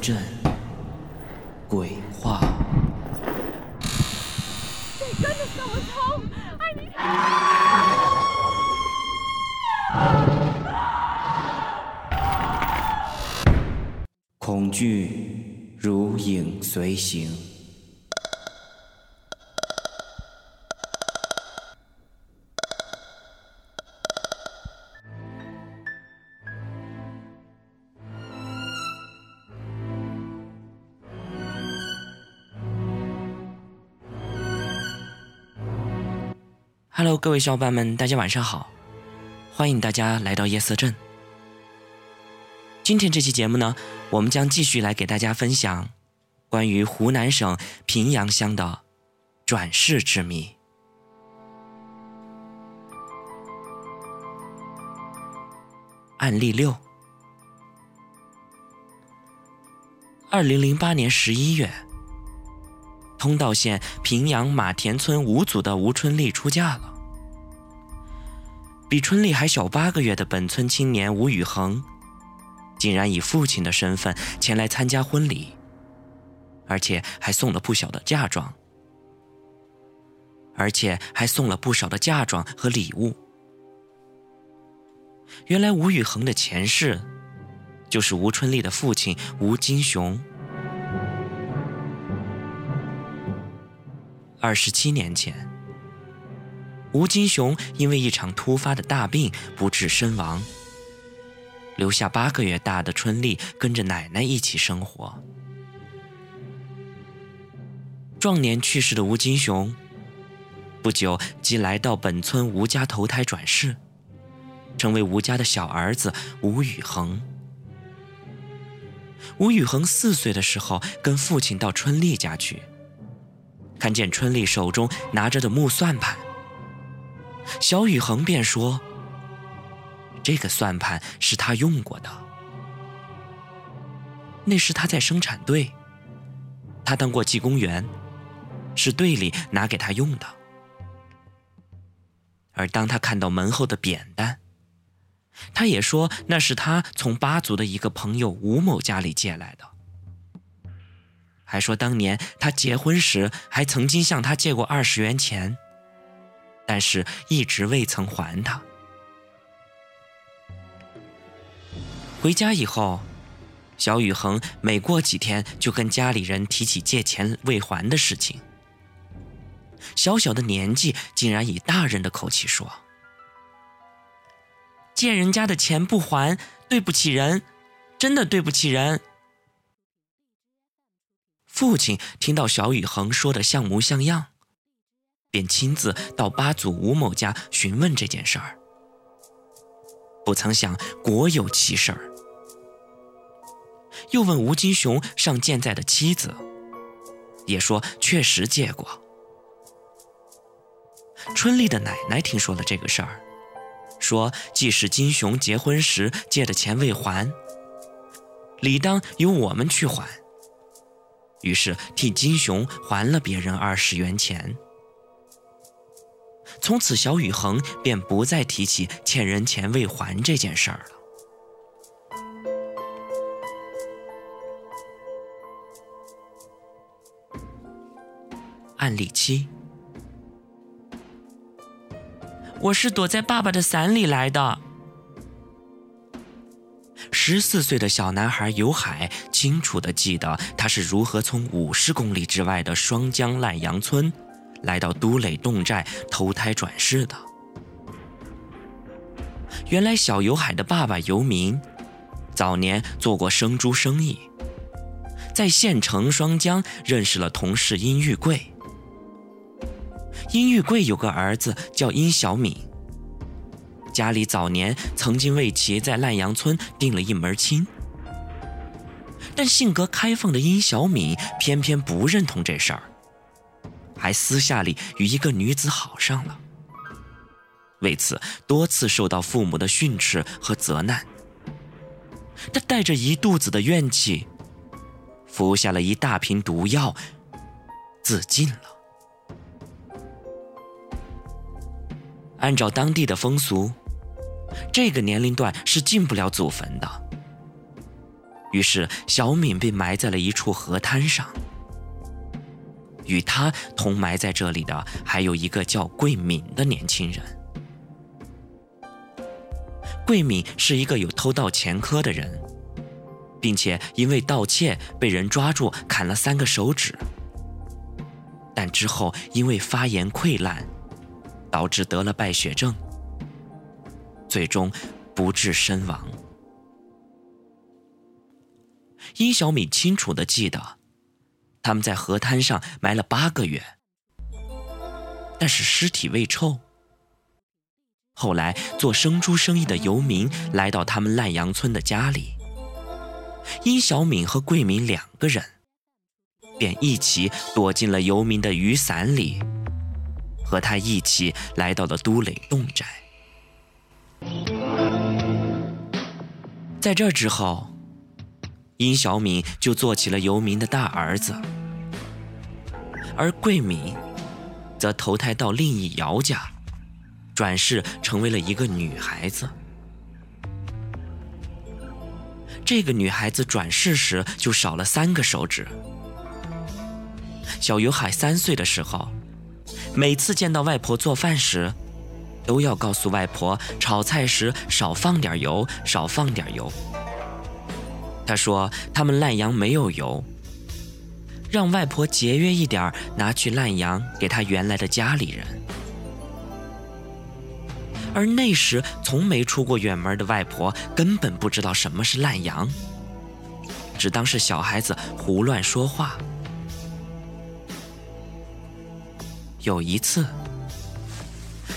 阵鬼话。恐惧如影随形。Hello，各位小伙伴们，大家晚上好！欢迎大家来到夜色镇。今天这期节目呢，我们将继续来给大家分享关于湖南省平阳乡的转世之谜。案例六：二零零八年十一月，通道县平阳马田村五组的吴春丽出嫁了。比春丽还小八个月的本村青年吴宇恒，竟然以父亲的身份前来参加婚礼，而且还送了不小的嫁妆，而且还送了不少的嫁妆和礼物。原来吴宇恒的前世，就是吴春丽的父亲吴金雄。二十七年前，吴金雄因为一场突发的大病不治身亡，留下八个月大的春丽跟着奶奶一起生活。壮年去世的吴金雄，不久即来到本村吴家投胎转世。成为吴家的小儿子吴宇恒。吴宇恒四岁的时候，跟父亲到春丽家去，看见春丽手中拿着的木算盘，小宇恒便说：“这个算盘是他用过的，那是他在生产队，他当过技工员，是队里拿给他用的。”而当他看到门后的扁担，他也说那是他从八族的一个朋友吴某家里借来的，还说当年他结婚时还曾经向他借过二十元钱，但是一直未曾还他。回家以后，小宇恒每过几天就跟家里人提起借钱未还的事情，小小的年纪竟然以大人的口气说。借人家的钱不还，对不起人，真的对不起人。父亲听到小宇恒说的像模像样，便亲自到八祖吴某家询问这件事儿。不曾想果有其事儿，又问吴金雄上健在的妻子，也说确实借过。春丽的奶奶听说了这个事儿。说，即使金雄结婚时借的钱未还，理当由我们去还。于是替金雄还了别人二十元钱。从此，小宇恒便不再提起欠人钱未还这件事儿了。案例七。我是躲在爸爸的伞里来的。十四岁的小男孩尤海清楚的记得他是如何从五十公里之外的双江烂阳村，来到都垒侗寨投胎转世的。原来小尤海的爸爸尤明，早年做过生猪生意，在县城双江认识了同事殷玉贵。殷玉贵有个儿子叫殷小敏，家里早年曾经为其在烂阳村定了一门亲，但性格开放的殷小敏偏偏不认同这事儿，还私下里与一个女子好上了，为此多次受到父母的训斥和责难。他带着一肚子的怨气，服下了一大瓶毒药，自尽了。按照当地的风俗，这个年龄段是进不了祖坟的。于是小敏被埋在了一处河滩上。与他同埋在这里的还有一个叫桂敏的年轻人。桂敏是一个有偷盗前科的人，并且因为盗窃被人抓住砍了三个手指，但之后因为发炎溃烂，导致得了败血症，最终不治身亡。殷小敏清楚的记得。他们在河滩上埋了八个月，但是尸体未臭。后来做生猪生意的游民来到他们烂阳村的家里，殷小敏和桂敏两个人便一起躲进了游民的雨伞里，和他一起来到了都垒洞寨。在这之后。殷小敏就做起了游民的大儿子，而桂敏则投胎到另一姚家，转世成为了一个女孩子。这个女孩子转世时就少了三个手指。小游海三岁的时候，每次见到外婆做饭时，都要告诉外婆炒菜时少放点油，少放点油。他说：“他们烂羊没有油，让外婆节约一点拿去烂羊给他原来的家里人。”而那时从没出过远门的外婆根本不知道什么是烂羊，只当是小孩子胡乱说话。有一次，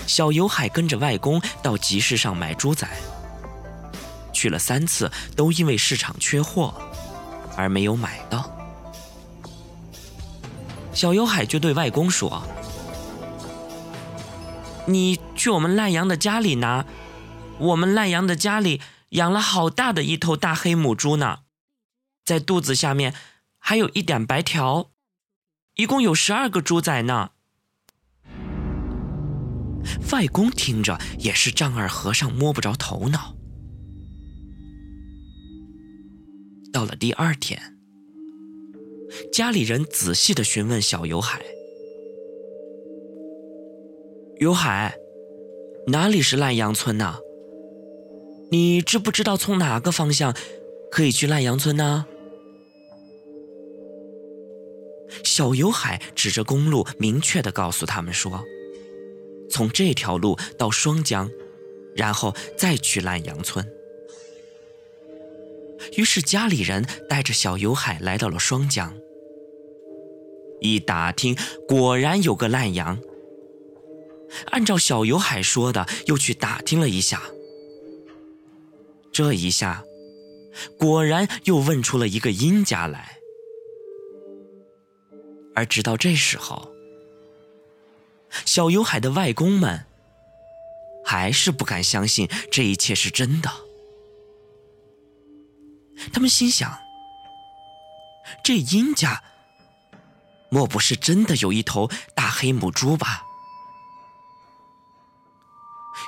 小游海跟着外公到集市上买猪仔。去了三次，都因为市场缺货而没有买到。小游海就对外公说：“你去我们烂羊的家里拿，我们烂羊的家里养了好大的一头大黑母猪呢，在肚子下面还有一点白条，一共有十二个猪仔呢。”外公听着也是丈二和尚摸不着头脑。到了第二天，家里人仔细的询问小游海：“游海，哪里是烂阳村呢？你知不知道从哪个方向可以去烂阳村呢？”小游海指着公路，明确的告诉他们说：“从这条路到双江，然后再去烂阳村。”于是家里人带着小游海来到了双江，一打听，果然有个烂羊。按照小游海说的，又去打听了一下，这一下，果然又问出了一个殷家来。而直到这时候，小游海的外公们还是不敢相信这一切是真的。他们心想：“这殷家莫不是真的有一头大黑母猪吧？”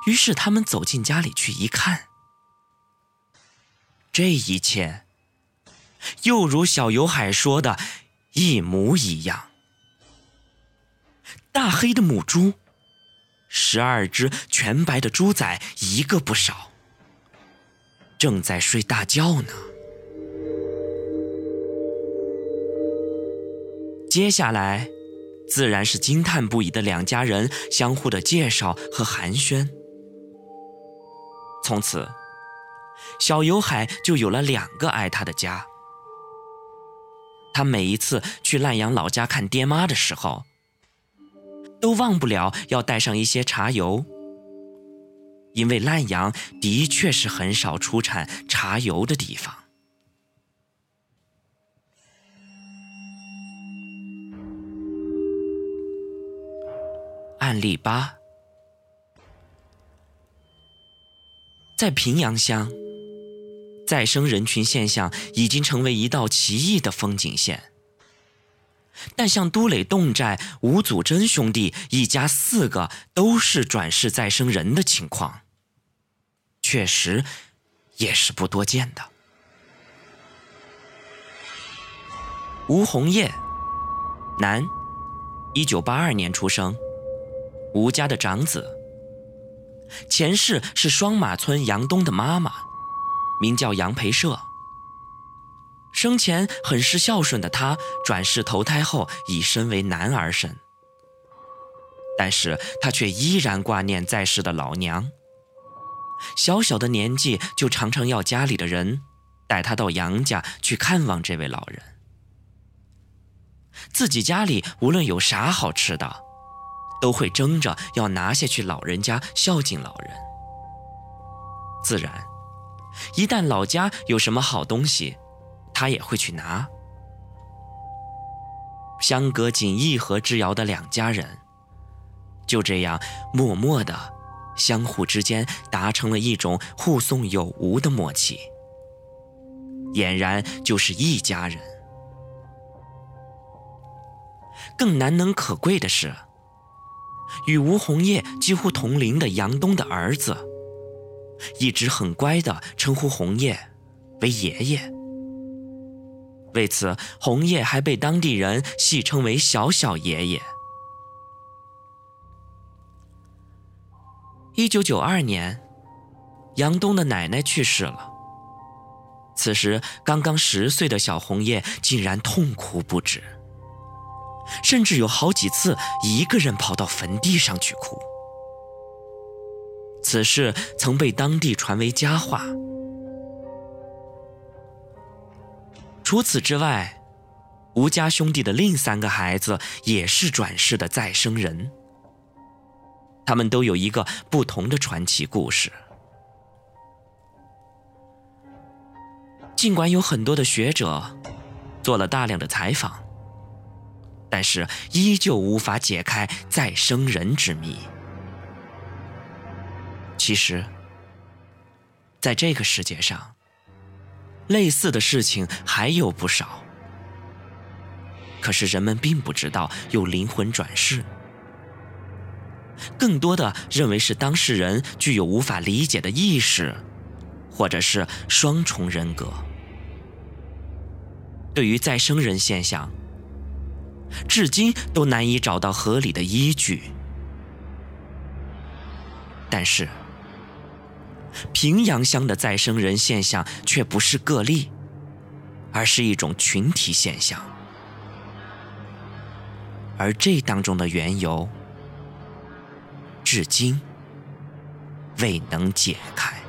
于是他们走进家里去一看，这一切又如小游海说的一模一样。大黑的母猪，十二只全白的猪仔一个不少，正在睡大觉呢。接下来，自然是惊叹不已的两家人相互的介绍和寒暄。从此，小游海就有了两个爱他的家。他每一次去烂阳老家看爹妈的时候，都忘不了要带上一些茶油，因为烂阳的确是很少出产茶油的地方。案例八，在平阳乡，再生人群现象已经成为一道奇异的风景线。但像都垒洞寨吴祖珍兄弟一家四个都是转世再生人的情况，确实也是不多见的。吴红叶，男，一九八二年出生，吴家的长子。前世是双马村杨东的妈妈，名叫杨培社。生前很是孝顺的他，转世投胎后已身为男儿身。但是他却依然挂念在世的老娘。小小的年纪就常常要家里的人带他到杨家去看望这位老人。自己家里无论有啥好吃的，都会争着要拿下去老人家孝敬老人。自然，一旦老家有什么好东西，他也会去拿。相隔仅一河之遥的两家人，就这样默默的。相互之间达成了一种互送有无的默契，俨然就是一家人。更难能可贵的是，与吴红叶几乎同龄的杨东的儿子，一直很乖的称呼红叶为爷爷。为此，红叶还被当地人戏称为“小小爷爷”。一九九二年，杨东的奶奶去世了。此时刚刚十岁的小红叶竟然痛哭不止，甚至有好几次一个人跑到坟地上去哭。此事曾被当地传为佳话。除此之外，吴家兄弟的另三个孩子也是转世的再生人。他们都有一个不同的传奇故事。尽管有很多的学者做了大量的采访，但是依旧无法解开再生人之谜。其实，在这个世界上，类似的事情还有不少，可是人们并不知道有灵魂转世。更多的认为是当事人具有无法理解的意识，或者是双重人格。对于再生人现象，至今都难以找到合理的依据。但是，平阳乡的再生人现象却不是个例，而是一种群体现象，而这当中的缘由。至今未能解开。